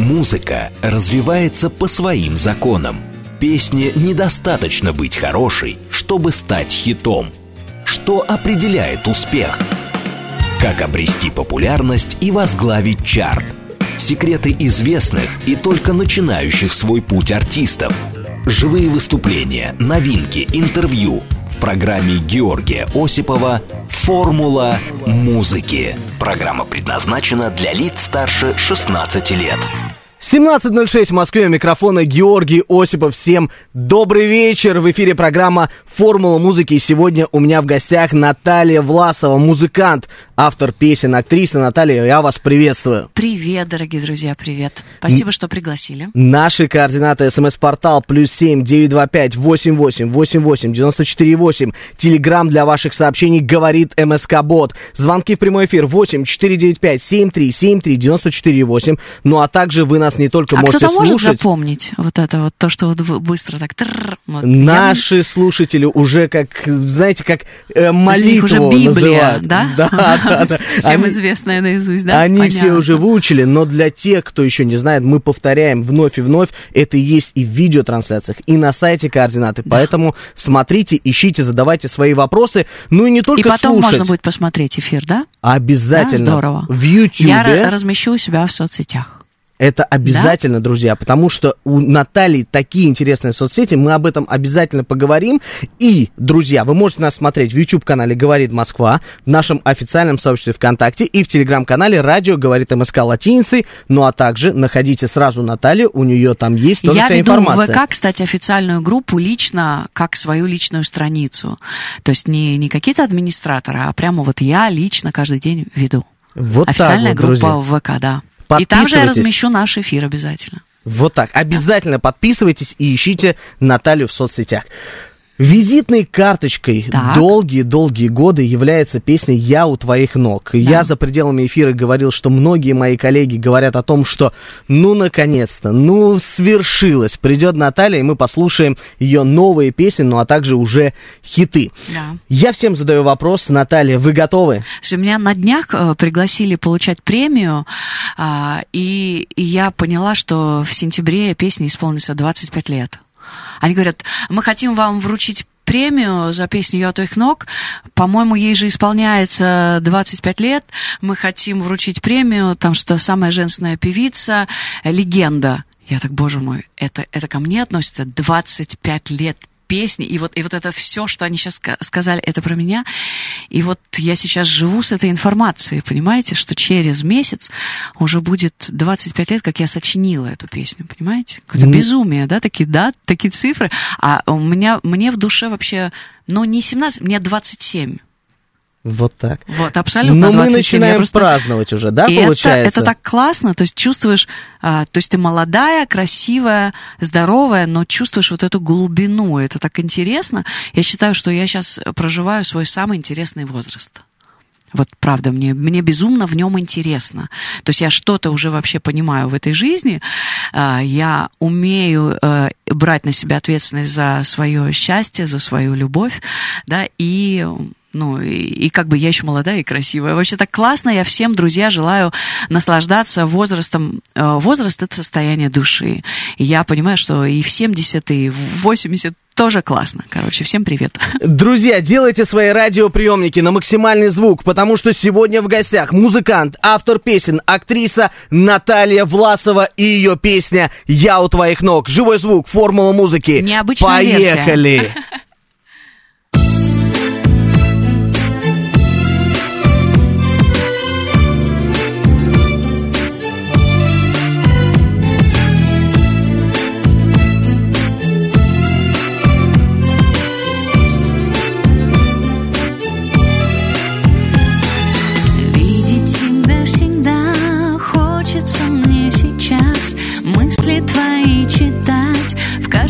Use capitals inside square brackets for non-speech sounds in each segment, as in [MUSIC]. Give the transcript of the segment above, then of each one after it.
Музыка развивается по своим законам. Песне недостаточно быть хорошей, чтобы стать хитом. Что определяет успех? Как обрести популярность и возглавить чарт? Секреты известных и только начинающих свой путь артистов. Живые выступления, новинки, интервью – программе Георгия Осипова «Формула музыки». Программа предназначена для лиц старше 16 лет. 17.06 в Москве, у микрофона Георгий Осипов. Всем добрый вечер. В эфире программа «Формула музыки». И сегодня у меня в гостях Наталья Власова, музыкант, автор песен, актриса. Наталья, я вас приветствую. Привет, дорогие друзья, привет. Спасибо, что пригласили. Наши координаты. СМС-портал плюс семь девять два пять восемь восемь восемь восемь девяносто четыре восемь. Телеграмм для ваших сообщений говорит МСК Бот. Звонки в прямой эфир восемь четыре девять пять семь три семь три девяносто четыре восемь. Ну а также вы нас не только а можете кто-то может слушать. запомнить вот это вот то, что вот быстро так... вот. Наши Я... слушатели уже как, знаете, как э, молитву уже Библия, называют. да? Да, [LAUGHS] да, да. Всем известная наизусть, да? Они все уже выучили, но для тех, кто еще не знает, мы повторяем вновь и вновь. Это есть и в видеотрансляциях, и на сайте координаты. Поэтому смотрите, ищите, задавайте свои вопросы. Ну и не только И потом слушать. можно будет посмотреть эфир, да? Обязательно. Да, здорово. В YouTube. Я размещу у себя в соцсетях. Это обязательно, да? друзья, потому что у Натальи такие интересные соцсети, мы об этом обязательно поговорим. И, друзья, вы можете нас смотреть в YouTube-канале «Говорит Москва», в нашем официальном сообществе ВКонтакте и в Телеграм-канале «Радио говорит МСК латиницей». Ну, а также находите сразу Наталью, у нее там есть тоже Я вся веду информация. в ВК, кстати, официальную группу лично, как свою личную страницу. То есть не, не какие-то администраторы, а прямо вот я лично каждый день веду. Вот Официальная так вот, группа друзья. ВК, да. И там же я размещу наш эфир обязательно. Вот так. Обязательно подписывайтесь и ищите Наталью в соцсетях. Визитной карточкой долгие-долгие годы является песня «Я у твоих ног». Я за пределами эфира говорил, что многие мои коллеги говорят о том, что ну, наконец-то, ну, свершилось. Придет Наталья, и мы послушаем ее новые песни, ну, а также уже хиты. Да. Я всем задаю вопрос. Наталья, вы готовы? Слушай, меня на днях э, пригласили получать премию, а, и, и я поняла, что в сентябре песне исполнится 25 лет. Они говорят, мы хотим вам вручить премию за песню «Я у твоих ног». По-моему, ей же исполняется 25 лет. Мы хотим вручить премию, там что самая женственная певица, легенда. Я так, боже мой, это, это ко мне относится 25 лет песни, и вот, и вот это все, что они сейчас ска- сказали, это про меня. И вот я сейчас живу с этой информацией, понимаете, что через месяц уже будет 25 лет, как я сочинила эту песню, понимаете? Какое-то Ну- безумие, да, такие, да, такие цифры. А у меня, мне в душе вообще, ну, не 17, мне 27. Вот так. Вот, абсолютно Но мы 27. Я начинаем просто- праздновать уже, да, и это, получается? это так классно, то есть чувствуешь, а, то есть ты молодая, красивая, здоровая, но чувствуешь вот эту глубину, это так интересно. Я считаю, что я сейчас проживаю свой самый интересный возраст. Вот правда, мне, мне безумно в нем интересно. То есть я что-то уже вообще понимаю в этой жизни, а, я умею э, брать на себя ответственность за свое счастье, за свою любовь, да, и ну, и, и как бы я еще молодая и красивая. Вообще так классно. Я всем, друзья, желаю наслаждаться возрастом. Э, Возраст — это состояние души. И я понимаю, что и в 70, и в 80 тоже классно. Короче, всем привет. Друзья, делайте свои радиоприемники на максимальный звук, потому что сегодня в гостях музыкант, автор песен, актриса Наталья Власова и ее песня «Я у твоих ног». Живой звук, формула музыки. Необычная версия. Поехали! [LAUGHS]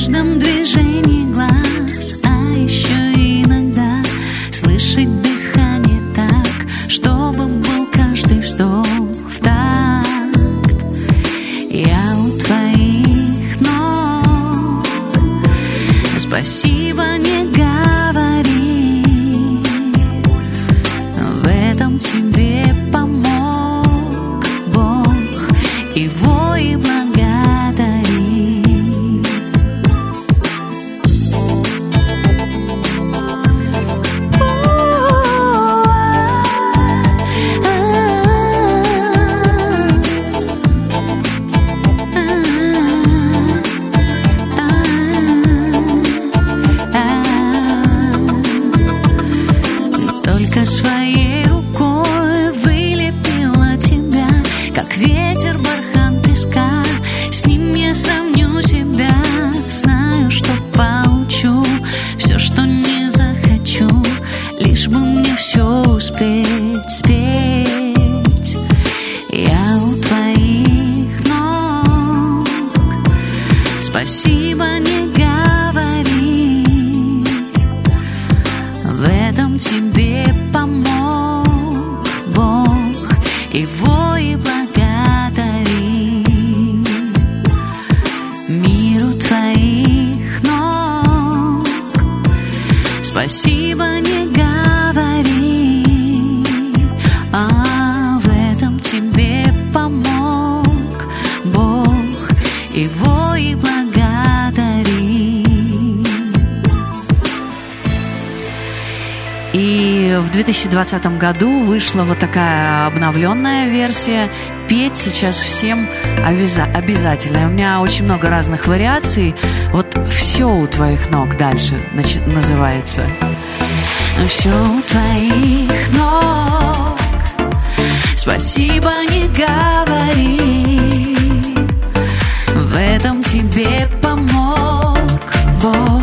каждом движении глаз А еще иногда слышать дыхание так Чтобы был каждый вздох в такт. Я у твоих ног. Спасибо, не И в 2020 году вышла вот такая обновленная версия. Петь сейчас всем обяза- обязательно. У меня очень много разных вариаций. Вот все у твоих ног дальше начи- называется. Все у твоих ног Спасибо не говори В этом тебе помог Бог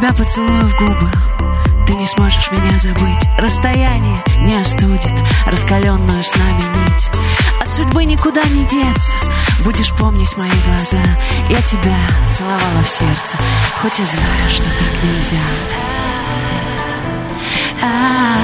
тебя поцелую в губы. Ты не сможешь меня забыть. Расстояние не остудит Раскаленную с нами нить. От судьбы никуда не деться. Будешь помнить мои глаза. Я тебя целовала в сердце Хоть и знаю, что так нельзя. А,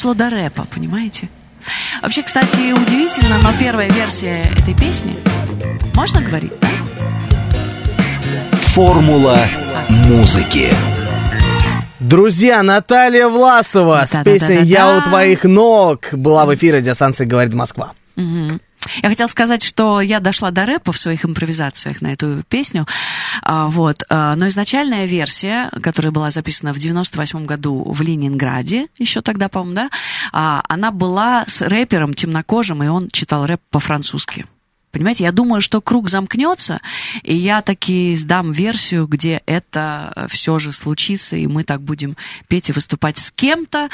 Дошло до рэпа, понимаете? Вообще, кстати, удивительно, но первая версия этой песни Можно говорить, да? Формула музыки. Друзья, Наталья Власова с песней «Я у твоих ног» была в эфире радиостанции «Говорит Москва». Мгм. Я хотела сказать, что я дошла до рэпа в своих импровизациях на эту песню. А, вот. а, Но изначальная версия, которая была записана в 98 году в Ленинграде, еще тогда, по-моему, да, а, она была с рэпером темнокожим, и он читал рэп по-французски. Понимаете, я думаю, что круг замкнется, и я таки сдам версию, где это все же случится, и мы так будем петь и выступать с кем-то,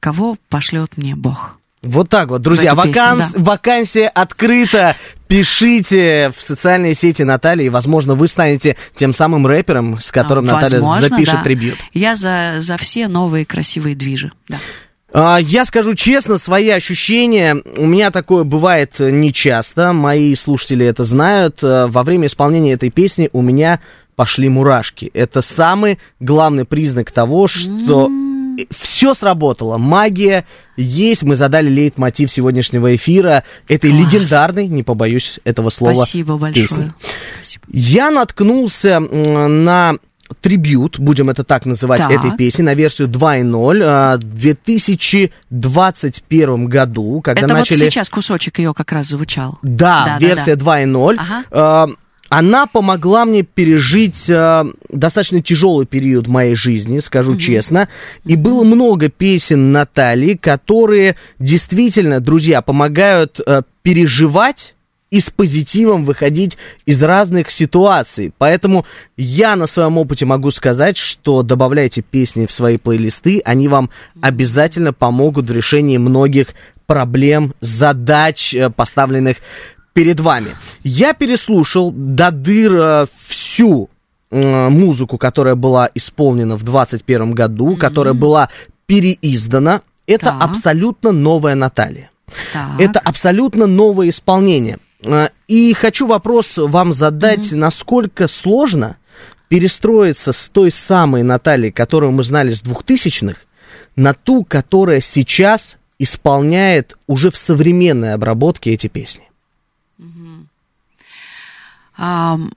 кого пошлет мне Бог. Вот так вот, друзья, В эту песню, ваканс- вакансия открыта. Пишите в социальные сети Натальи, и, возможно, вы станете тем самым рэпером, с которым А, Наталья возможно, запишет да. трибют. Я за, за все новые красивые движи. Да. А, Я скажу честно, свои ощущения, у меня такое бывает нечасто, мои слушатели это знают. А, Во время исполнения этой песни у меня пошли мурашки. Это самый главный признак того, что все сработало. Магия есть. Мы задали лейтмотив сегодняшнего эфира этой Класс. легендарной, не побоюсь этого слова, Спасибо большое. песни. Спасибо. Я наткнулся на трибют, будем это так называть, Так. этой песни, на версию 2.0 а, в 2021 году, когда Это начали... вот сейчас кусочек ее как раз звучал. Да, Да, да, версия да. 2.0. Ага. Она помогла мне пережить э, достаточно тяжелый период моей жизни, скажу честно. И было много песен Натальи, которые действительно, друзья, помогают э, переживать и с позитивом выходить из разных ситуаций. Поэтому я на своем опыте могу сказать, что добавляйте песни в свои плейлисты, они вам обязательно помогут в решении многих проблем, задач, э, поставленных перед вами. Я переслушал до дыр э, всю э, музыку, которая была исполнена в 2021 году, которая была переиздана. Это Так. абсолютно новая Наталья. Так. Это абсолютно новое исполнение. Э, И хочу вопрос вам задать, насколько сложно перестроиться с той самой Натальи, которую мы знали с 2000-х, на ту, которая сейчас исполняет уже в современной обработке эти песни. Um,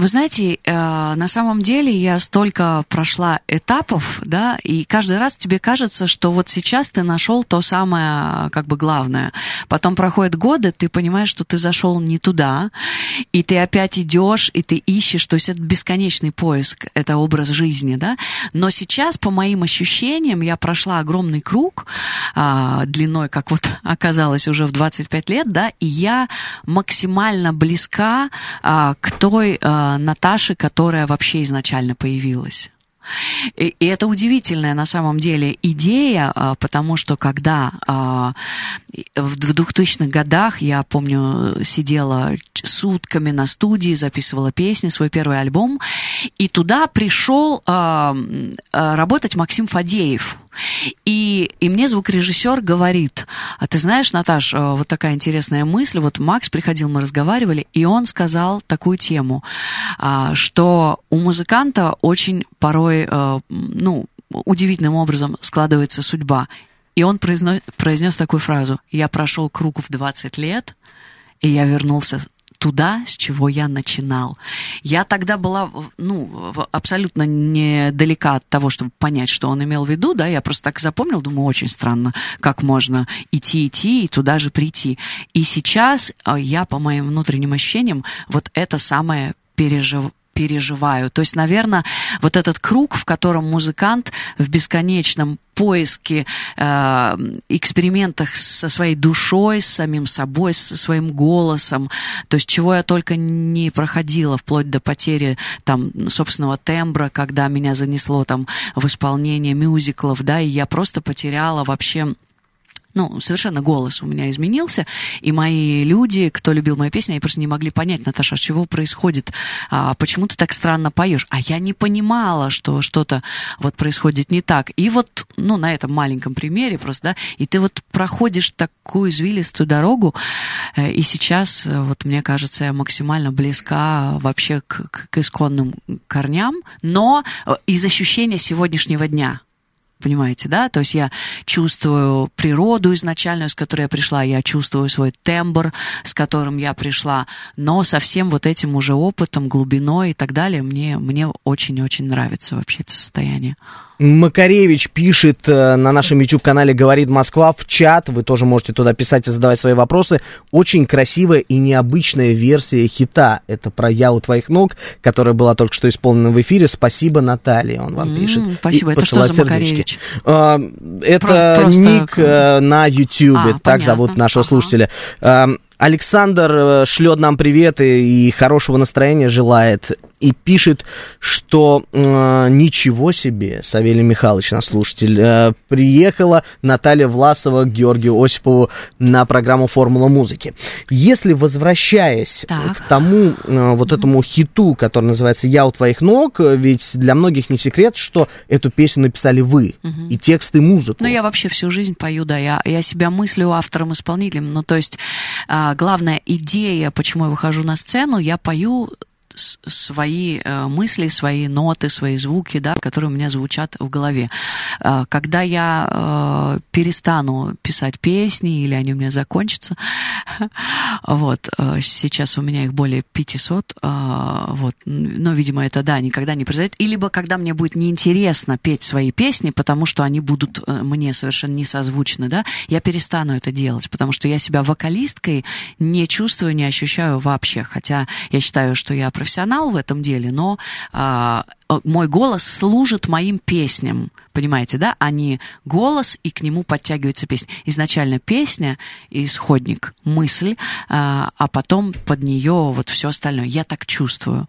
Вы знаете, э, на самом деле я столько прошла этапов, да, и каждый раз тебе кажется, что вот сейчас ты нашел то самое, как бы главное. Потом проходят годы, ты понимаешь, что ты зашел не туда, и ты опять идешь, и ты ищешь, то есть это бесконечный поиск, это образ жизни, да. Но сейчас, по моим ощущениям, я прошла огромный круг а, длиной, как вот [LAUGHS] оказалось уже в 25 лет, да, и я максимально близка а, к той а, Наташе, которая вообще изначально появилась. И, и это удивительная на самом деле идея, а, потому что когда а, в 2000-х годах, я помню, сидела сутками на студии, записывала песни, свой первый альбом, и туда пришел а, работать Максим Фадеев. И, и мне звукорежиссер говорит, а ты знаешь, Наташ, а, вот такая интересная мысль, вот Макс приходил, мы разговаривали, и он сказал такую тему, а, что у музыканта очень порой, а, ну, удивительным образом складывается судьба. И он произно- произнес такую фразу, я прошел круг в 20 лет, и я вернулся туда, с чего я начинал. Я тогда была, ну, абсолютно недалека от того, чтобы понять, что он имел в виду, да, я просто так запомнил, думаю, очень странно, как можно идти, идти и туда же прийти. И сейчас а, я, по моим внутренним ощущениям, вот это самое пережив переживаю. То есть, наверное, вот этот круг, в котором музыкант в бесконечном поиске, э, экспериментах со своей душой, с самим собой, со своим голосом, то есть чего я только не проходила, вплоть до потери там собственного тембра, когда меня занесло там в исполнение мюзиклов, да, и я просто потеряла вообще ну, совершенно голос у меня изменился, и мои люди, кто любил мои песни, они просто не могли понять, Наташа, чего происходит, а, почему ты так странно поешь, а я не понимала, что что-то вот происходит не так, и вот, ну, на этом маленьком примере просто, да, и ты вот проходишь такую извилистую дорогу, э, и сейчас, э, вот мне кажется, я максимально близка вообще к, к- к исконным корням, но э, из ощущения сегодняшнего дня, Понимаете, да? То есть я чувствую природу изначальную, с которой я пришла, я чувствую свой тембр, с которым я пришла, но со всем вот этим уже опытом, глубиной и так далее, мне, мне очень-очень нравится вообще это состояние. Макаревич пишет э, на нашем YouTube-канале «Говорит Москва» в чат. Вы тоже можете туда писать и задавать свои вопросы. Очень красивая и необычная версия хита. Это про «Я у твоих ног», которая была только что исполнена в эфире. Спасибо, Наталья, он вам пишет. спасибо. И Это что за сердечки. Макаревич? А, Это Про- ник к- э, на YouTube, А, так понятно. зовут нашего Ага. слушателя. Александр э, шлет нам привет и, хорошего настроения желает. И пишет, что э, ничего себе, Савелий Михайлович, наш слушатель, э, приехала Наталья Власова к Георгию Осипову на программу «Формула музыки». Если возвращаясь Так. к тому э, вот этому хиту, который называется «Я у твоих ног», э, ведь для многих не секрет, что эту песню написали вы, и текст, и музыку. Ну, я вообще всю жизнь пою, да, я, я себя мыслю автором-исполнителем, ну, то есть а, главная идея, почему я выхожу на сцену, я пою свои э, мысли, свои ноты, свои звуки, да, которые у меня звучат в голове. Э, Когда я э, перестану писать песни или они у меня закончатся, [LAUGHS] вот, сейчас у меня их более 500, э, вот, но, видимо, это, да, никогда не произойдет. И либо когда мне будет неинтересно петь свои песни, потому что они будут мне совершенно не созвучны, да, я перестану это делать, потому что я себя вокалисткой не чувствую, не ощущаю вообще. Хотя я считаю, что я профессионал в этом деле, но а, э, мой голос служит моим песням, понимаете, да, а не голос, и к нему подтягивается песня. Изначально песня, исходник, мысль, а, а потом под нее вот все остальное. Я так чувствую.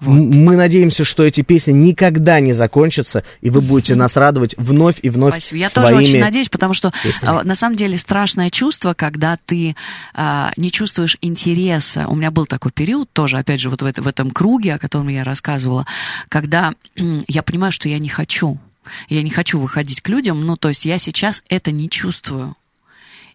Вот. Мы надеемся, что эти песни никогда не закончатся, и вы будете нас радовать вновь и вновь Спасибо. Я своими... тоже очень надеюсь, потому что песнями. а, на самом деле страшное чувство, когда ты а, не чувствуешь интереса. У меня был такой период тоже, опять же, вот в, это- в этом круге, о котором я рассказывала, когда [CLEARS THROAT] я понимаю, что я не хочу. Я не хочу выходить к людям, ну, то есть я сейчас это не чувствую.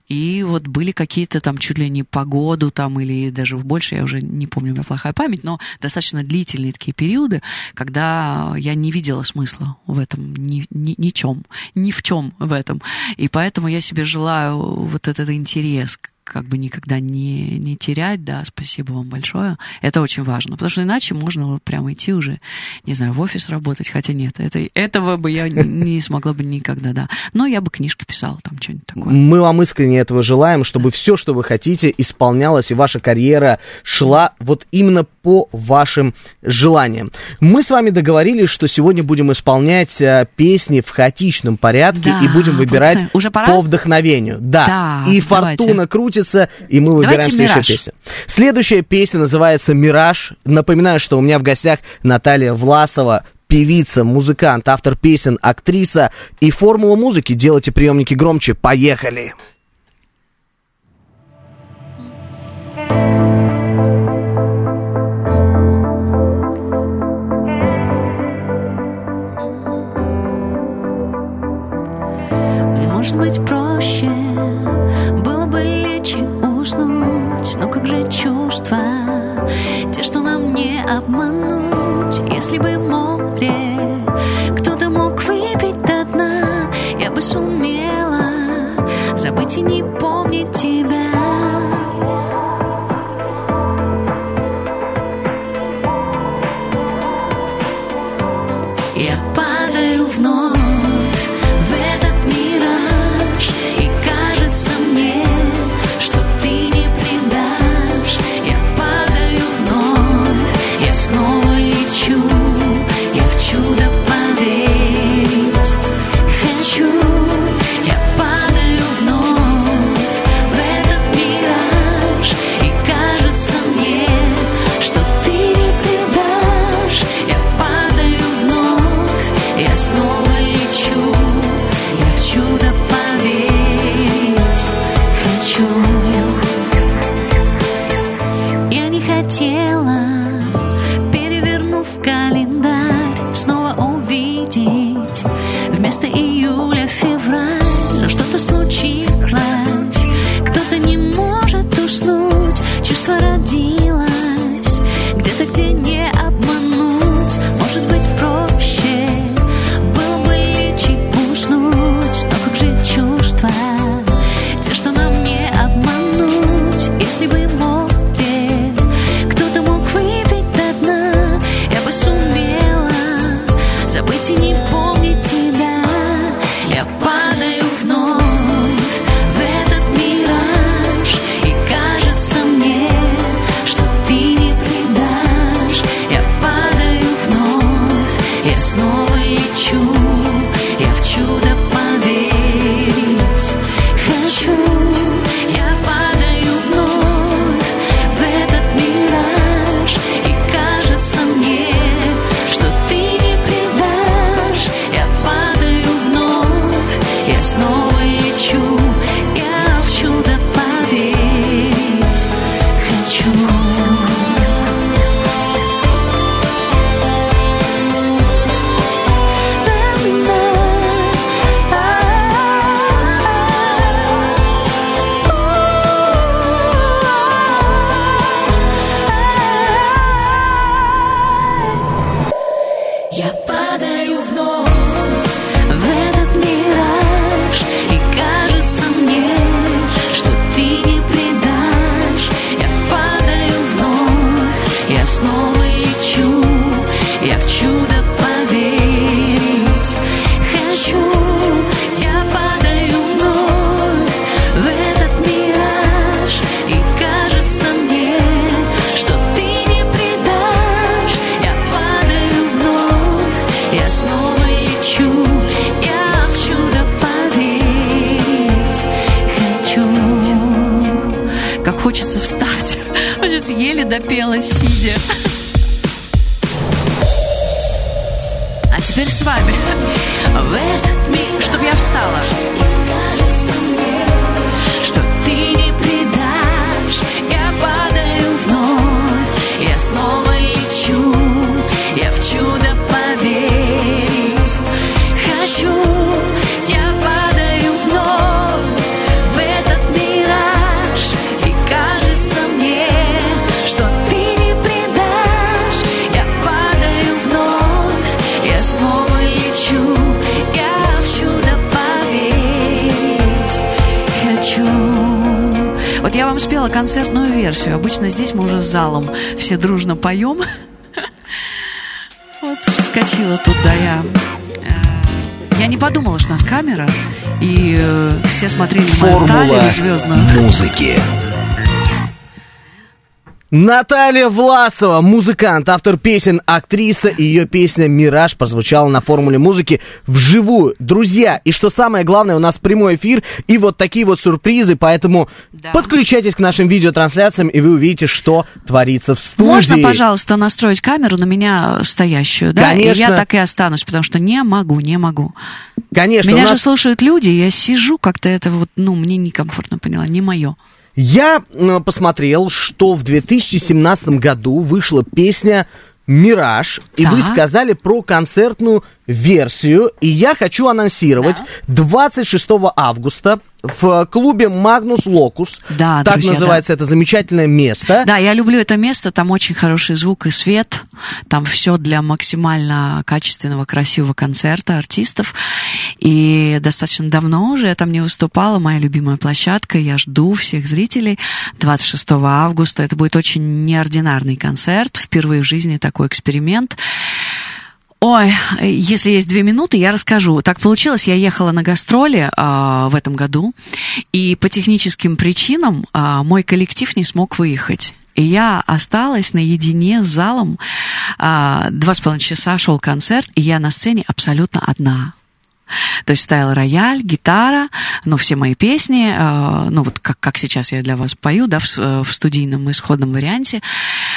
И вот были какие-то там чуть ли не погоду там или даже в больше, я уже не помню, у меня плохая память, но достаточно длительные такие периоды, когда я не видела смысла в этом ни, ни, ничем, ни в чем в этом. И поэтому я себе желаю вот этот интерес как бы никогда не, не терять, да, спасибо вам большое. Это очень важно, потому что иначе можно вот прямо идти уже, не знаю, в офис работать, хотя нет, это, этого бы я не- не смогла бы никогда, да. Но я бы книжки писала, там что-нибудь такое. Мы вам искренне этого желаем, чтобы все, что вы хотите, исполнялось, и ваша карьера шла вот именно по вашим желаниям. Мы с вами договорились, что сегодня будем исполнять э, песни в хаотичном порядке Да, и будем выбирать. Уже пора? по вдохновению. Да. Так, и фортуна давайте. Крутится, и мы выбираем Давайте следующую «Мираж». песню. Следующая песня называется «Мираж». Напоминаю, что у меня в гостях Наталья Власова, певица, музыкант, автор песен, актриса и формула музыки. Делайте приемники громче. Поехали! Может быть проще было бы Но как же чувства, те, что нам не обмануть? Если бы море кто-то мог выпить до дна Я бы сумела забыть и не помнить тебя вам спела концертную версию. Обычно здесь мы уже с залом все дружно поем. [LAUGHS] Вот вскочила туда я. Э, Я не подумала, что у нас камера, и э, все смотрели мою Формула талию звездную. музыки. Наталья Власова, музыкант, автор песен, актриса. И ее песня «Мираж» прозвучала на формуле музыки вживую. Друзья, и что самое главное, у нас прямой эфир и вот такие вот сюрпризы, поэтому Да. подключайтесь к нашим видеотрансляциям, и вы увидите, что творится в студии. Можно, пожалуйста, настроить камеру на меня стоящую, да? И Конечно. я так и останусь, потому что не могу, не могу. Конечно, меня у же нас- слушают люди, и я сижу как-то это вот, ну, мне некомфортно, поняла, не мое. Я посмотрел, что в 2017 году вышла песня «Мираж», и вы Так. сказали про концертную версию, и я хочу анонсировать 26 августа в клубе «Магнус Локус», Да, так друзья, называется это замечательное место. Да, я люблю это место, там очень хороший звук и свет, там все для максимально качественного, красивого концерта артистов. И достаточно давно уже я там не выступала, моя любимая площадка, я жду всех зрителей 26 августа. Это будет очень неординарный концерт, впервые в жизни такой эксперимент. Ой, если есть две минуты, я расскажу. Так получилось, я ехала на гастроли а, в этом году, и по техническим причинам а, мой коллектив не смог выехать. И я осталась наедине с залом. А, Два с половиной часа шел концерт, и я на сцене абсолютно одна. То есть стоял рояль, гитара, ну, все мои песни, э, ну, вот как, как сейчас я для вас пою, да, в, э, в студийном исходном варианте.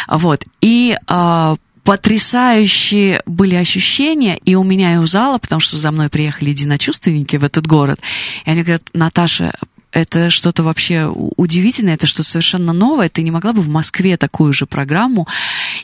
Вот. И э, потрясающие были ощущения и у меня, и у зала, потому что за мной приехали единочувственники в этот город. И они говорят, Наташа, это что-то вообще удивительное, это что-то совершенно новое. Ты не могла бы в Москве такую же программу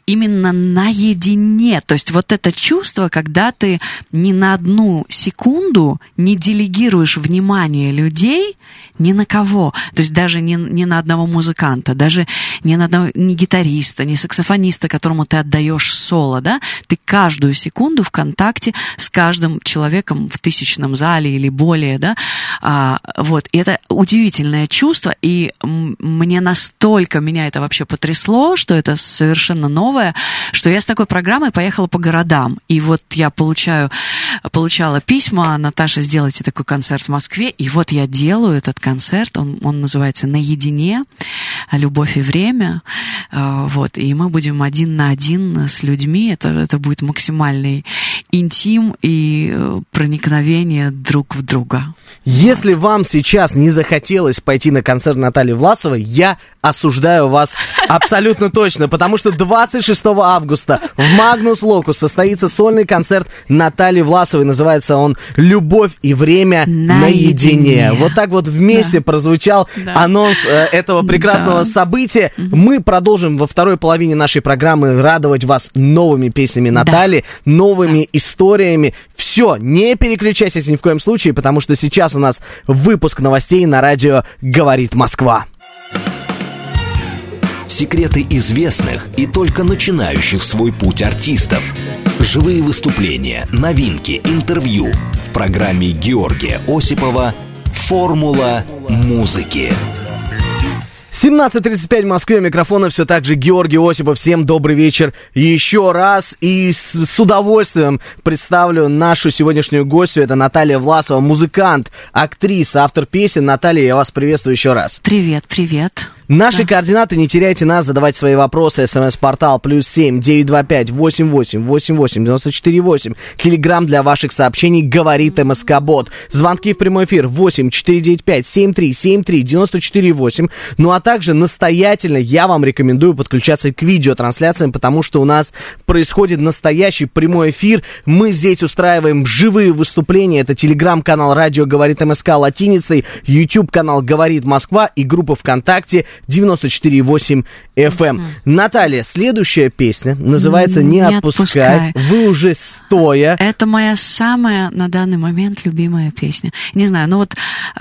именно наедине? То есть вот это чувство, когда ты ни на одну секунду не делегируешь внимание людей ни на кого. То есть даже не, не на одного музыканта, даже не на одного ни гитариста, ни саксофониста, которому ты отдаешь соло, да? Ты каждую секунду в контакте с каждым человеком в тысячном зале или более, да? А, вот. И это удивительное чувство, и мне настолько меня это вообще потрясло, что это совершенно новое, что я с такой программой поехала по городам. И вот я получаю, получала письма, Наташа, сделайте такой концерт в Москве, и вот я делаю этот концерт, он, он называется «Наедине. Любовь и время». А, Вот, и мы будем один на один с людьми, это, это будет максимальный интим и э, проникновение друг в друга. Если вам сейчас не захотелось пойти на концерт Натальи Власовой, я осуждаю вас [LAUGHS] абсолютно точно, потому что 26 августа в Магнус Локус состоится сольный концерт Натальи Власовой. Называется он «Любовь и время наедине». Наедине. Вот так вот вместе прозвучал Да. анонс э, этого прекрасного Да. события. Мы продолжим во второй половине нашей программы радовать вас новыми песнями Натальи, новыми историями. Все, не переключайтесь ни в коем случае, потому что сейчас у нас выпуск новостей на радио «Говорит Москва». секреты известных и только начинающих свой путь артистов, живые выступления, новинки, интервью в программе Георгия Осипова «Формула музыки». 17.35 в Москве, микрофона все так же Георгий Осипов. Всем добрый вечер еще раз. И с, с удовольствием представлю нашу сегодняшнюю гостью. Это Наталья Власова, музыкант, актриса, автор песен. Наталья, я вас приветствую еще раз. Привет, привет. Наши да. координаты, не теряйте нас, задавайте свои вопросы. СМС-портал плюс семь девять два пять восемь восемь восемь восемь девяносто четыре восемь. Телеграмм для ваших сообщений говорит МСК Бот. Звонки в прямой эфир восемь четыре девять пять семь три семь три девяносто четыре восемь. Ну а также настоятельно я вам рекомендую подключаться к видеотрансляциям, потому что у нас происходит настоящий прямой эфир. Мы здесь устраиваем живые выступления. Это телеграм-канал Радио Говорит МСК латиницей, YouTube канал Говорит Москва и группа ВКонтакте 94,8 FM. Mm-hmm. Наталья, следующая песня называется «Не, Не отпускай». отпускай. Вы уже стоя. Это моя самая на данный момент любимая песня. Не знаю, но вот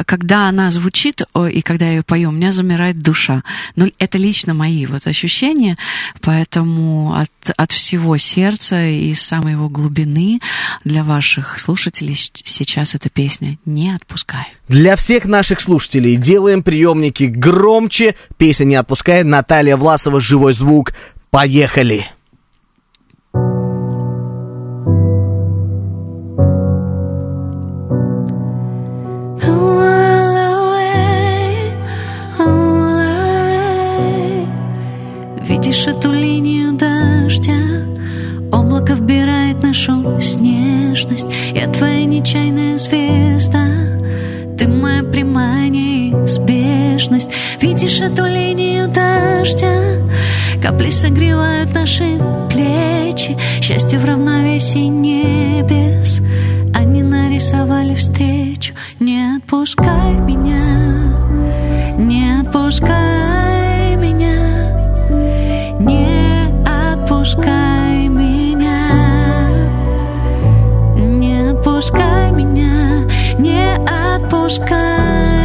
когда она звучит и когда я ее пою, у меня замирает душа. Но это лично мои вот ощущения, поэтому от, от всего сердца и самой его глубины для ваших слушателей сейчас эта песня «Не отпускай». Для всех наших слушателей делаем приемники громче, Песня не отпускает. Наталья Власова, живой звук. Поехали! Видишь эту линию дождя? Облако вбирает нашу снежность Я твоя нечаянная звезда Ты моя прямая неизбежность. Видишь эту линию дождя? Капли согревают наши плечи. Счастье в равновесии небес. Они нарисовали встречу. Не отпускай меня. Не отпускай меня. Не отпускай отпускай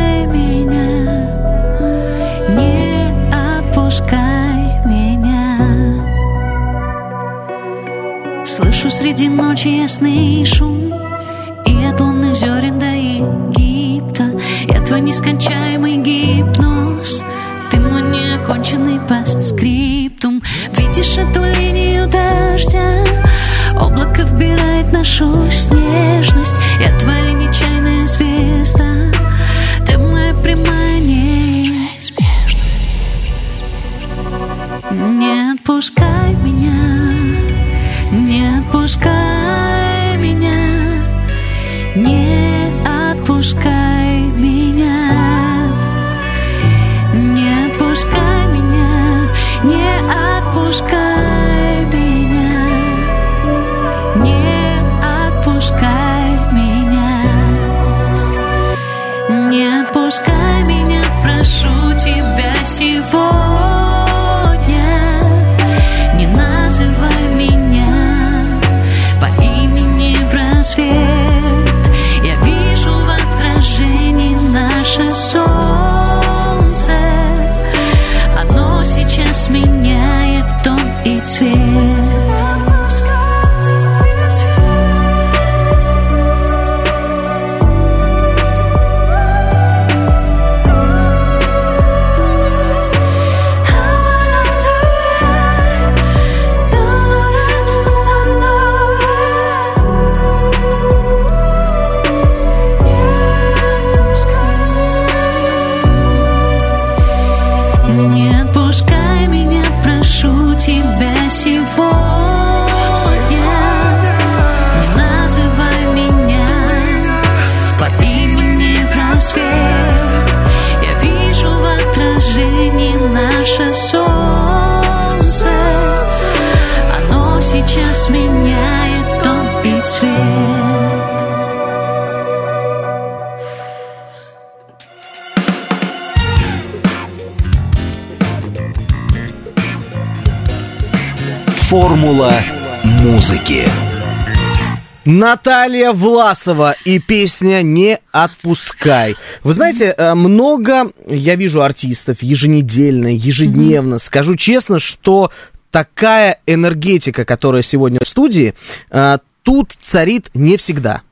Слышу среди ночи ясный шум И от лунных зерен до Египта. Я твой нескончаемый гипноз. Ты мой неоконченный постскриптум. Видишь эту линию дождя? Облако вбирает нашу снежность Наталья Власова и песня «Не отпускай». Вы знаете, э, много я вижу артистов еженедельно, ежедневно. Mm-hmm. Скажу честно, что такая энергетика, которая сегодня в студии, э, тут царит не всегда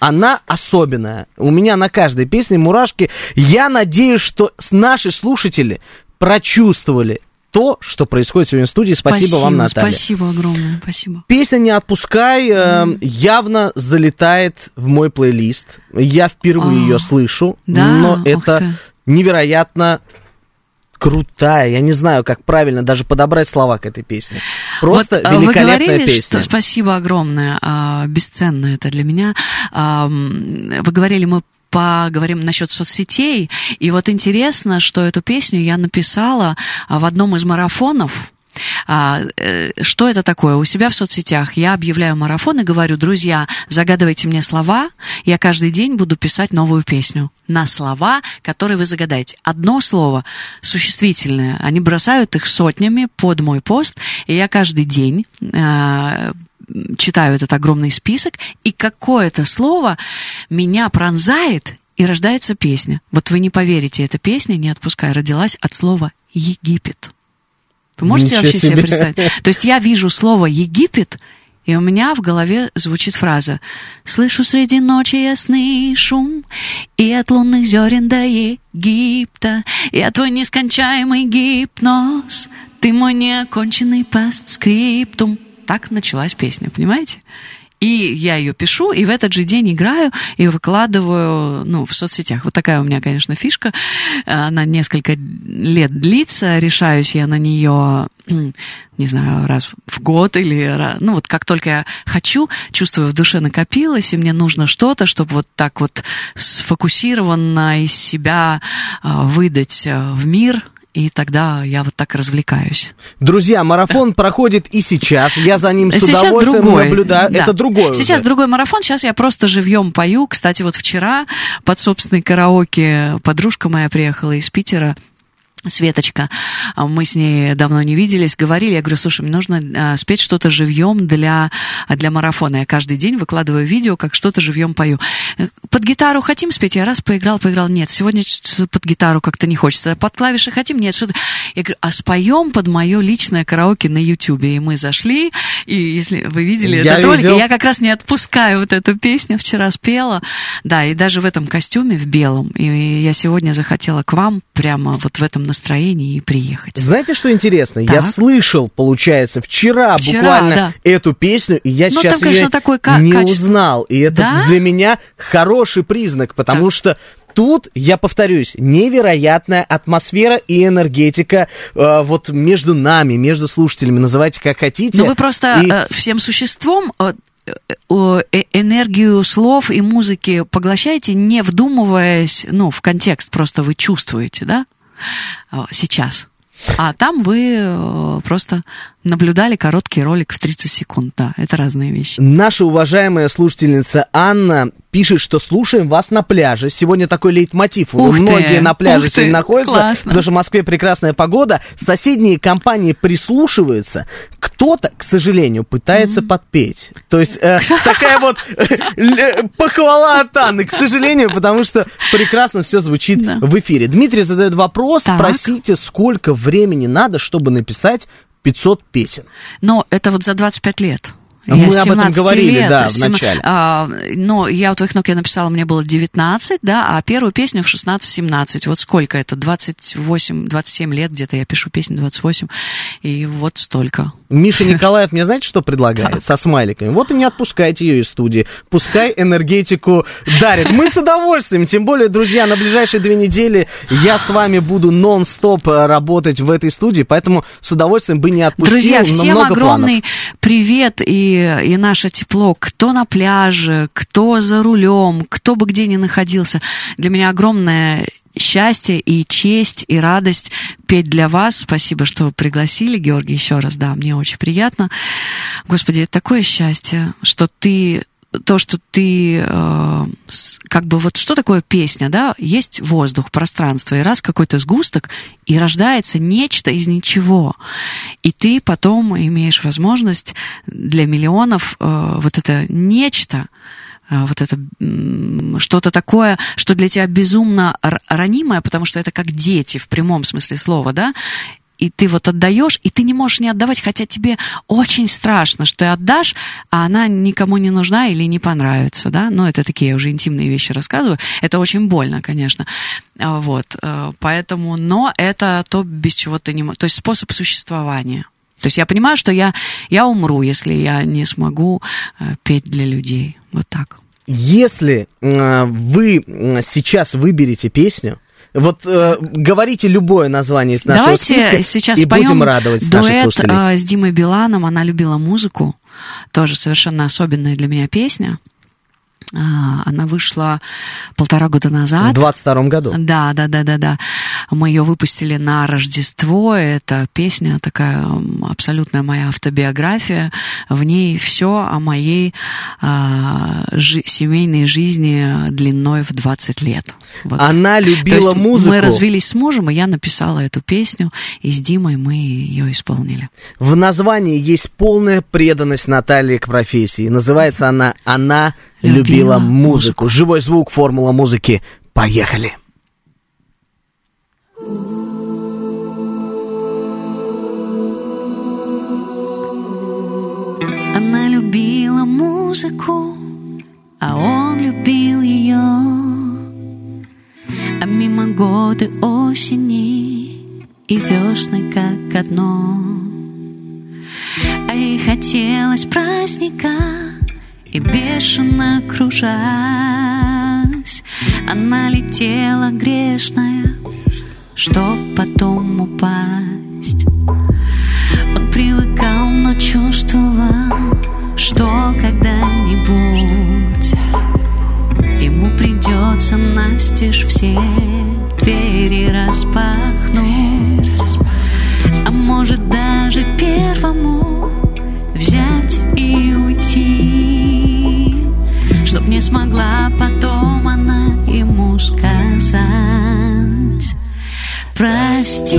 она особенная. У меня на каждой песне мурашки. Я надеюсь, что наши слушатели прочувствовали то, что происходит сегодня в студии. Спасибо, спасибо вам, Наталья. Спасибо огромное, спасибо. Песня «Не отпускай» э, явно залетает в мой плейлист. Я впервые ее слышу, да? но это невероятно крутая. Я не знаю, как правильно даже подобрать слова к этой песне. Просто вот, великолепная вы говорили, песня. Что, спасибо огромное, а, бесценно это для меня. А, вы говорили, мы поговорим насчет соцсетей. И вот интересно, что эту песню я написала в одном из марафонов а, э, что это такое? У себя в соцсетях я объявляю марафон и говорю, друзья, загадывайте мне слова, я каждый день буду писать новую песню на слова, которые вы загадаете. Одно слово существительное, они бросают их сотнями под мой пост, и я каждый день э, читаю этот огромный список, и какое-то слово меня пронзает, и рождается песня. Вот вы не поверите, эта песня, не отпуская, родилась от слова «Египет». Вы можете Ничего вообще себе. себе представить? То есть я вижу слово «Египет», и у меня в голове звучит фраза «Слышу среди ночи ясный шум, и от лунных зерен до Египта, я твой нескончаемый гипноз, ты мой неоконченный постскриптум». Так началась песня, понимаете? И я ее пишу, и в этот же день играю и выкладываю ну, в соцсетях. Вот такая у меня, конечно, фишка. Она несколько лет длится. Решаюсь я на нее, не знаю, раз в год или... Ну, вот как только я хочу, чувствую, в душе накопилось, и мне нужно что-то, чтобы вот так вот сфокусированно из себя а, выдать а, в мир, и тогда я вот так развлекаюсь. Друзья, марафон [LAUGHS] проходит и сейчас. Я за ним с сейчас удовольствием другой. наблюдаю. Да. Это другой. Сейчас уже. другой марафон. Сейчас я просто живьем пою. Кстати, вот вчера под собственный караоке подружка моя приехала из Питера Светочка, а, мы с ней давно не виделись, говорили, я говорю, слушай, мне нужно а, спеть что-то живьем для, для марафона. Я каждый день выкладываю видео, как что-то живьем пою. Э, под гитару хотим спеть? Я раз поиграл, поиграл. Нет, сегодня под гитару как-то не хочется. Под клавиши хотим? Нет, что-то. Я говорю, а споем под мое личное караоке на Ютубе. И мы зашли, и если вы видели я этот ролик, я как раз не отпускаю вот эту песню, вчера спела. Да, и даже в этом костюме, в белом. И я сегодня захотела к вам прямо вот в этом настроении и приехать. Знаете, что интересно? Так. Я слышал, получается, вчера, вчера буквально да. эту песню, и я ну, сейчас там, конечно, ее такой не качество. узнал. И это да? для меня хороший признак, потому так. что тут, я повторюсь, невероятная атмосфера и энергетика э, вот между нами, между слушателями, называйте как хотите. Ну вы просто и... э, всем существом э, э, энергию слов и музыки поглощаете, не вдумываясь, ну, в контекст, просто вы чувствуете, да? А, сейчас. А там вы э, просто наблюдали короткий ролик в 30 секунд. Да, это разные вещи. Наша уважаемая слушательница Анна пишет, что слушаем вас на пляже. Сегодня такой лейтмотив. Ух Многие ты, на пляже сегодня находятся, классно. потому что в Москве прекрасная погода. Соседние компании прислушиваются. Кто-то, к сожалению, пытается mm-hmm. подпеть. То есть э, [LAUGHS] такая вот э, похвала от Анны, к сожалению, потому что прекрасно все звучит в эфире. Дмитрий задает вопрос, спросите, сколько времени надо, чтобы написать 500 песен. Но это вот за 25 лет. А я мы об этом говорили, лет, да, в начале. А, но я у твоих ног я написала, мне было 19, да, а первую песню в 16-17. Вот сколько это? 28, 27 лет где-то я пишу песни, 28. И вот столько. Миша [LAUGHS] Николаев мне знаете, что предлагает? Со смайликами. Вот и не отпускайте ее из студии. Пускай энергетику дарит. Мы с удовольствием. Тем более, друзья, на ближайшие две недели я с вами буду нон-стоп э, работать в этой студии, поэтому с удовольствием бы не отпустил. Друзья, всем огромный планов. привет и, и наше тепло. Кто на пляже, кто за рулем, кто бы где ни находился. Для меня огромное счастье и честь и радость петь для вас. Спасибо, что пригласили, Георгий, еще раз, да, мне очень приятно. Господи, это такое счастье, что ты то, что ты э, как бы вот что такое песня, да? Есть воздух, пространство, и раз какой-то сгусток, и рождается нечто из ничего. И ты потом имеешь возможность для миллионов э, вот это нечто, э, вот это что-то такое, что для тебя безумно ранимое, потому что это как дети в прямом смысле слова, да, и ты вот отдаешь, и ты не можешь не отдавать, хотя тебе очень страшно, что ты отдашь, а она никому не нужна или не понравится, да, ну, это такие я уже интимные вещи рассказываю, это очень больно, конечно, а, вот, э, поэтому, но это то, без чего ты не можешь, то есть способ существования. То есть я понимаю, что я, я умру, если я не смогу э, петь для людей, вот так. Если э, вы сейчас выберете песню, вот э, говорите любое название из нашего Давайте списка, сейчас и будем радовать дуэт, наших слушателей. Э, с Димой Биланом, она любила музыку, тоже совершенно особенная для меня песня. А, она вышла полтора года назад. В 22 году. Да, да, да, да, да. Мы ее выпустили на Рождество. Это песня такая абсолютная моя автобиография. В ней все о моей а, жи- семейной жизни длиной в 20 лет. Вот. Она любила музыку. Мы развелись с мужем, и я написала эту песню, и с Димой мы ее исполнили. В названии есть полная преданность Натальи к профессии. Называется она «Она любила, любила музыку. музыку». Живой звук, формула музыки. Поехали! Она любила музыку, а он любил ее. А мимо годы осени и весны как одно. А ей хотелось праздника, и бешено кружась, она летела грешная, чтоб потом упасть. Он привыкал, но чувствовал, что когда-нибудь ему придется настежь все двери распахнуть, а может даже первому взять и уйти, смогла потом она ему сказать, прости,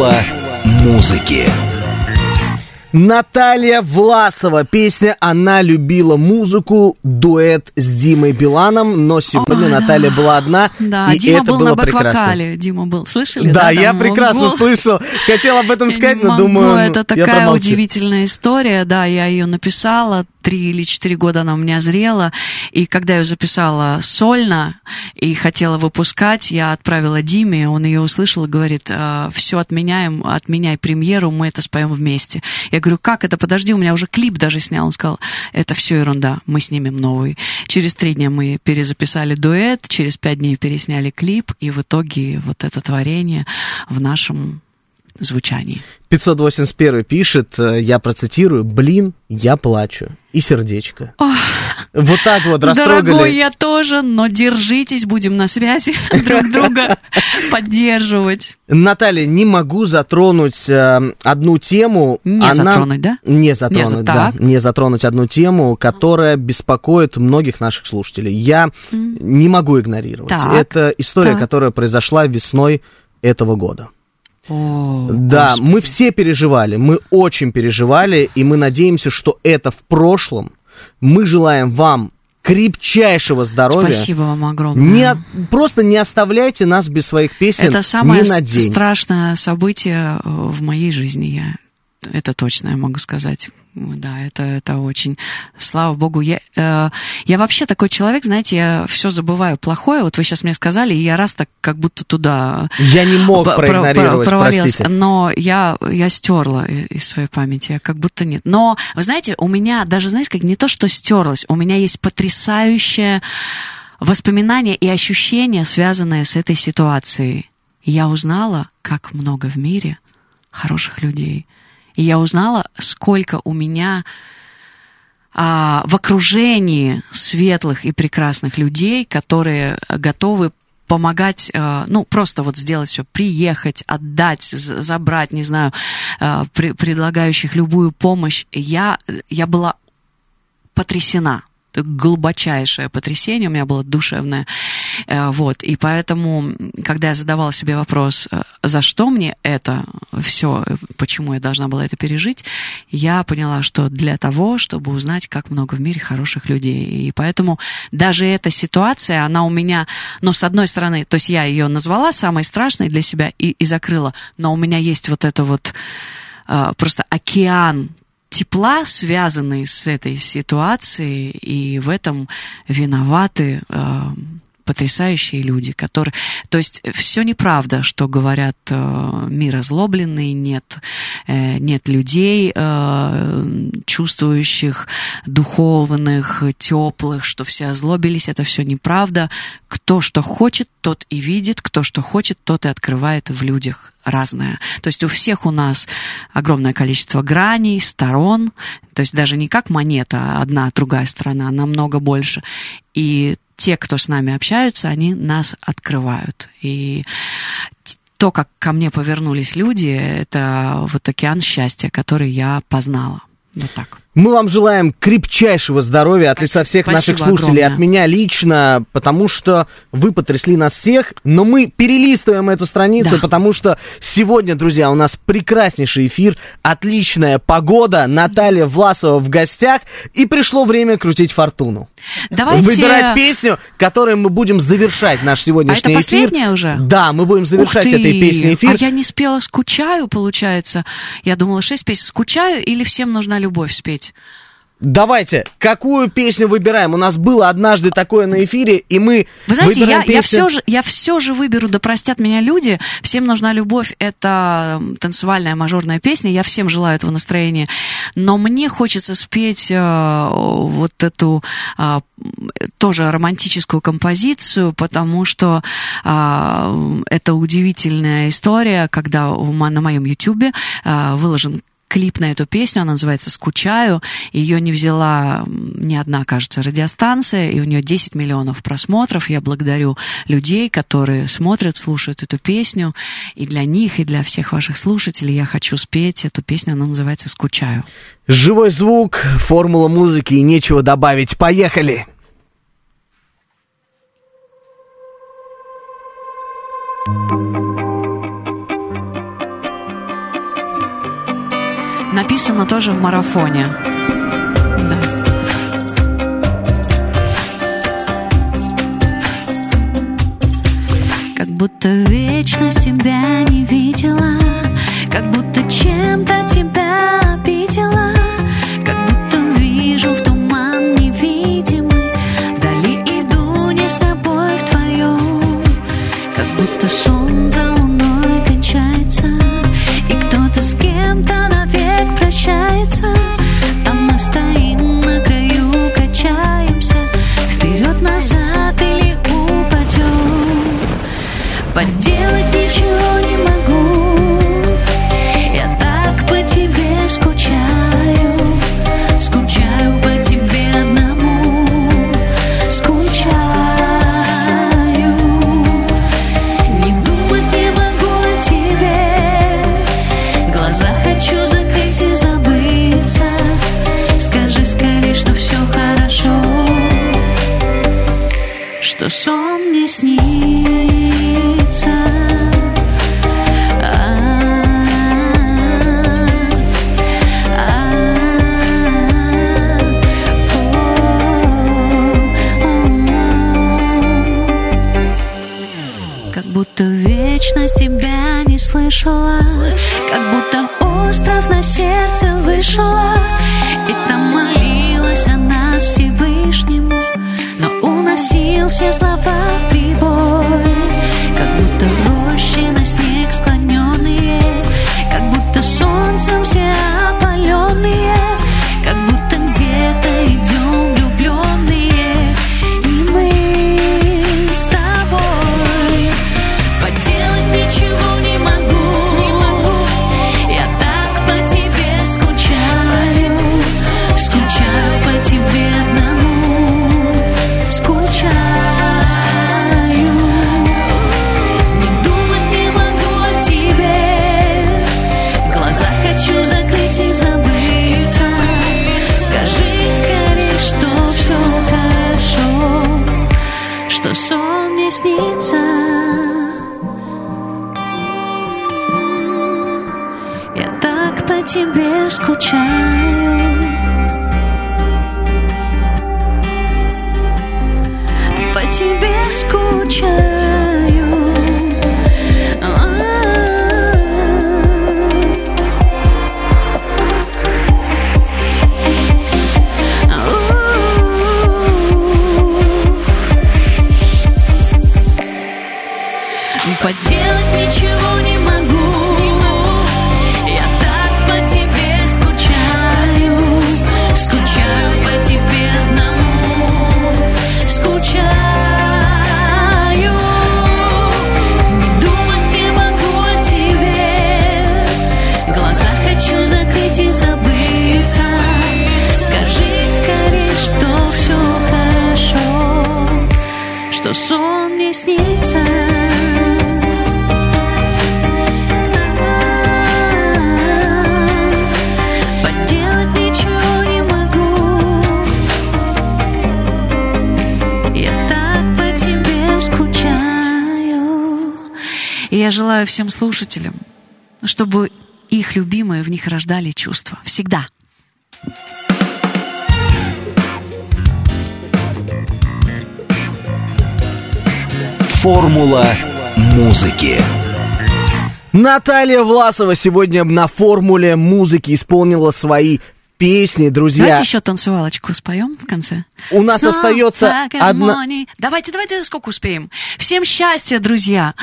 Формула музыки. Наталья Власова. Песня «Она любила музыку», дуэт с Димой Биланом, но сегодня Ой, Наталья да. была одна, Да, и Дима это был было на прекрасно. бэк-вокале. Дима был. Слышали? Да, я там прекрасно был. слышал. Хотел об этом Я сказать, но думаю, это я такая удивительная история, да, я ее написала, три или четыре года она у меня зрела, и когда я ее записала сольно и хотела выпускать, я отправила Диме, он ее услышал и говорит, все отменяем, отменяй премьеру, мы это споем вместе. Я говорю, как это, подожди, у меня уже клип даже снял, он сказал, это все ерунда, мы снимем новый. Через три дня мы перезаписали дуэт, через пять дней пересняли клип, и в итоге вот это творение в нашем звучании. 581 пишет, э, я процитирую, блин, я плачу. И сердечко. Вот так вот растрогали. Дорогой, я тоже, но держитесь, будем на связи [LAUGHS] друг друга поддерживать. Наталья, не могу затронуть э, одну тему. Не затронуть, да? Не затронуть, Не за- да. так. Не затронуть одну тему, которая беспокоит многих наших слушателей. Я не могу игнорировать. Так. Это история, Так. которая произошла весной этого года. О, Да, Господи. мы все переживали, мы очень переживали, и мы надеемся, что это в прошлом. Мы желаем вам крепчайшего здоровья. Спасибо вам огромное. Не, просто не оставляйте нас без своих песен Это самое страшное событие э, в моей жизни. Я, это точно я могу сказать. Да, это, это очень... Слава богу. Я, э, я вообще такой человек, знаете, я все забываю плохое. Вот вы сейчас мне сказали, и я раз так как будто туда Я не мог про- проигнорировать, про- провалилась. простите. Но я, я стерла из своей памяти, я как будто нет. Но, вы знаете, у меня даже, знаете, как не то, что стерлось, у меня есть потрясающее воспоминание и ощущение, связанное с этой ситуацией. Я узнала, как много в мире хороших людей. И я узнала, сколько у меня а, в окружении светлых и прекрасных людей, которые готовы помогать, э, ну, просто вот сделать все, приехать, отдать, забрать, не знаю, э, предлагающих любую помощь. Я, я была потрясена. Глубочайшее потрясение у меня было душевное. Э, Вот. И поэтому, когда я задавала себе вопрос, э, за что мне это все, почему я должна была это пережить, я поняла, что для того, чтобы узнать, как много в мире хороших людей. И поэтому даже эта ситуация, она у меня, ну, с одной стороны, то есть я ее назвала самой страшной для себя и, и закрыла, но у меня есть вот это вот э, просто океан тепла, связанный с этой ситуацией, и в этом виноваты потрясающие люди, которые... То есть все неправда, что говорят э, мир озлобленный, нет, э, нет людей, э, чувствующих, духовных, теплых, что все озлобились, это все неправда. Кто что хочет, тот и видит, кто что хочет, тот и открывает в людях разное. То есть у всех у нас огромное количество граней, сторон, то есть даже не как монета, одна, другая сторона, а намного больше. И те, кто с нами общаются, они нас открывают. И то, как ко мне повернулись люди, это вот океан счастья, который я познала. Вот так. Мы вам желаем крепчайшего здоровья от лица всех наших слушателей, огромное. от меня лично, потому что вы потрясли нас всех, но мы перелистываем эту страницу, Да. потому что сегодня, друзья, у нас прекраснейший эфир, отличная погода, Наталья Власова в гостях, и пришло время крутить фортуну. Давайте... Выбирать песню, которой мы будем завершать наш А сегодняшний это эфир. последняя уже? Да, мы будем завершать Ух ты! этой песней эфир. А я не спела «Скучаю», получается. Я думала, шесть песен «Скучаю» или «Всем нужна любовь» спеть? Давайте, какую песню выбираем? У нас было однажды такое на эфире, и мы Вы знаете, я, выбираем я, песню- все же, я все же выберу «Да простят меня люди». «Всем нужна любовь» — это танцевальная мажорная песня. Я всем желаю этого настроения. Но мне хочется спеть э, вот эту э, тоже романтическую композицию, потому что э, это удивительная история, когда на моем ютубе э, выложен клип на эту песню, она называется «Скучаю». Ее не взяла ни одна, кажется, радиостанция, и у нее 10 миллионов просмотров. Я благодарю людей, которые смотрят, слушают эту песню. И для них, и для всех ваших слушателей я хочу спеть эту песню, она называется «Скучаю». Живой звук, формула музыки и нечего добавить. Поехали! Написано тоже в марафоне. Да. Как будто вечность тебя не видела Как будто чем-то тебя обидела Как будто вижу в туман невидимый Вдали иду не с тобой вдвоем Как будто сон будто вечность тебя не слышала. Как будто остров на сердце вышла. И там молилась о нас Всевышнему Но уносил все слова прибой тебе желаю всем слушателям, чтобы их любимые в них рождали чувства. Всегда. Формула музыки. Наталья Власова сегодня на формуле музыки исполнила свои песни, друзья. Давайте еще танцевалочку споем в конце. У нас Снова остается одна... Давайте, давайте, сколько успеем. Всем счастья, друзья.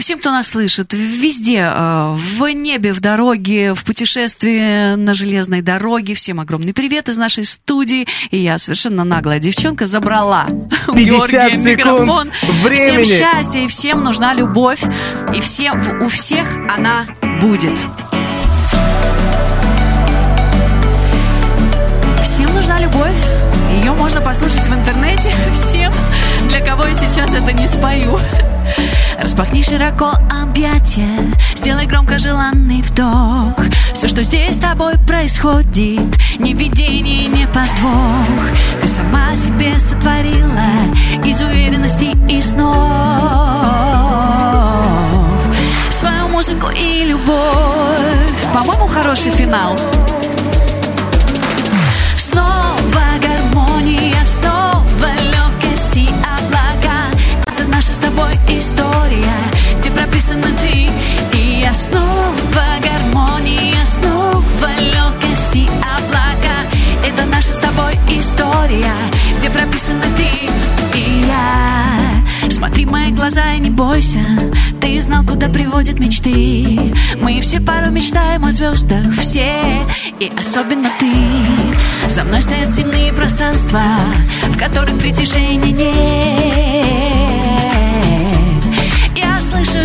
Всем, кто нас слышит, везде, э, в небе, в дороге, в путешествии на железной дороге. Всем огромный привет из нашей студии. И я совершенно наглая девчонка забрала у 50 Георгия секунд микрофон. времени. Всем счастья, и всем нужна любовь. И всем, у всех она будет. Нужна любовь. Ее можно послушать в интернете [LAUGHS] всем, для кого я сейчас это не спою. Распахни широко объятия, сделай громко желанный вдох. Все, что здесь с тобой происходит, не видение, не подвох. Ты сама себе сотворила из уверенности и снов свою музыку и любовь. По-моему, хороший финал. история, где прописаны ты и я, основа гармонии, основа легкости облака. А это наша с тобой история, где прописаны ты и я. Смотри в мои глаза и не бойся, ты знал, куда приводят мечты. Мы все пару мечтаем о звездах, все, и особенно ты. За мной стоят земные пространства, в которых притяжения нет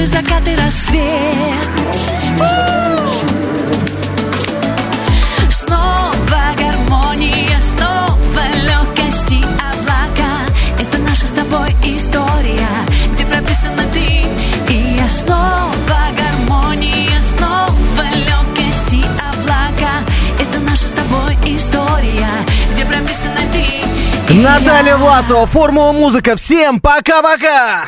закат и рассвет Снова гармония, снова легкость и облака Это наша с тобой история, где прописаны ты и я Снова гармония, снова легкость и облака Это наша с тобой история, где прописаны ты. Наталья Власова, Формула Музыка. Всем пока-пока!